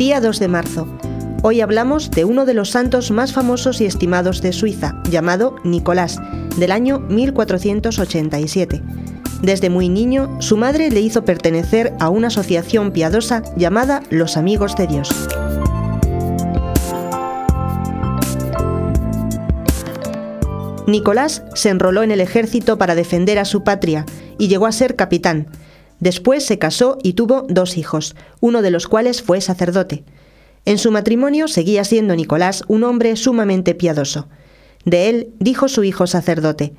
Día 2 de marzo. Hoy hablamos de uno de los santos más famosos y estimados de Suiza, llamado Nicolás, del año 1487. Desde muy niño, su madre le hizo pertenecer a una asociación piadosa llamada Los Amigos de Dios. Nicolás se enroló en el ejército para defender a su patria y llegó a ser capitán. Después se casó y tuvo dos hijos, uno de los cuales fue sacerdote. En su matrimonio seguía siendo Nicolás un hombre sumamente piadoso. De él dijo su hijo sacerdote,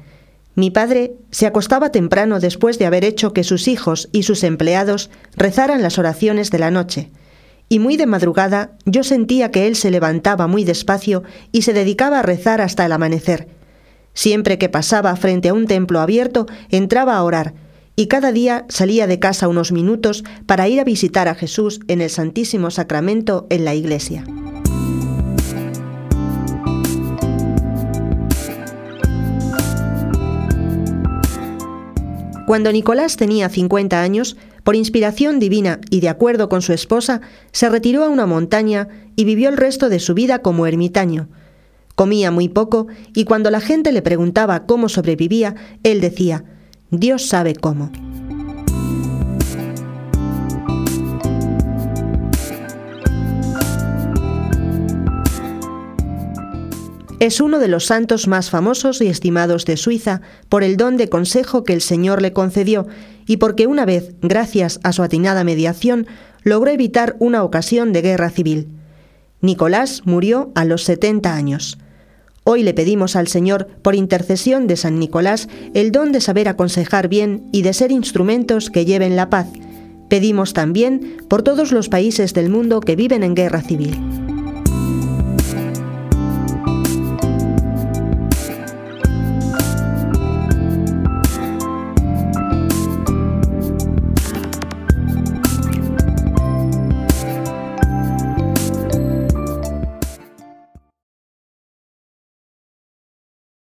Mi padre se acostaba temprano después de haber hecho que sus hijos y sus empleados rezaran las oraciones de la noche, y muy de madrugada yo sentía que él se levantaba muy despacio y se dedicaba a rezar hasta el amanecer Siempre que pasaba frente a un templo abierto, entraba a orar, y cada día salía de casa unos minutos para ir a visitar a Jesús en el Santísimo Sacramento en la iglesia. Cuando Nicolás tenía 50 años, por inspiración divina y de acuerdo con su esposa, se retiró a una montaña y vivió el resto de su vida como ermitaño, Comía muy poco y cuando la gente le preguntaba cómo sobrevivía, él decía, Dios sabe cómo. Es uno de los santos más famosos y estimados de Suiza por el don de consejo que el Señor le concedió y porque una vez, gracias a su atinada mediación, logró evitar una ocasión de guerra civil. Nicolás murió a los 70 años. Hoy le pedimos al Señor, por intercesión de San Nicolás, el don de saber aconsejar bien y de ser instrumentos que lleven la paz. Pedimos también por todos los países del mundo que viven en guerra civil.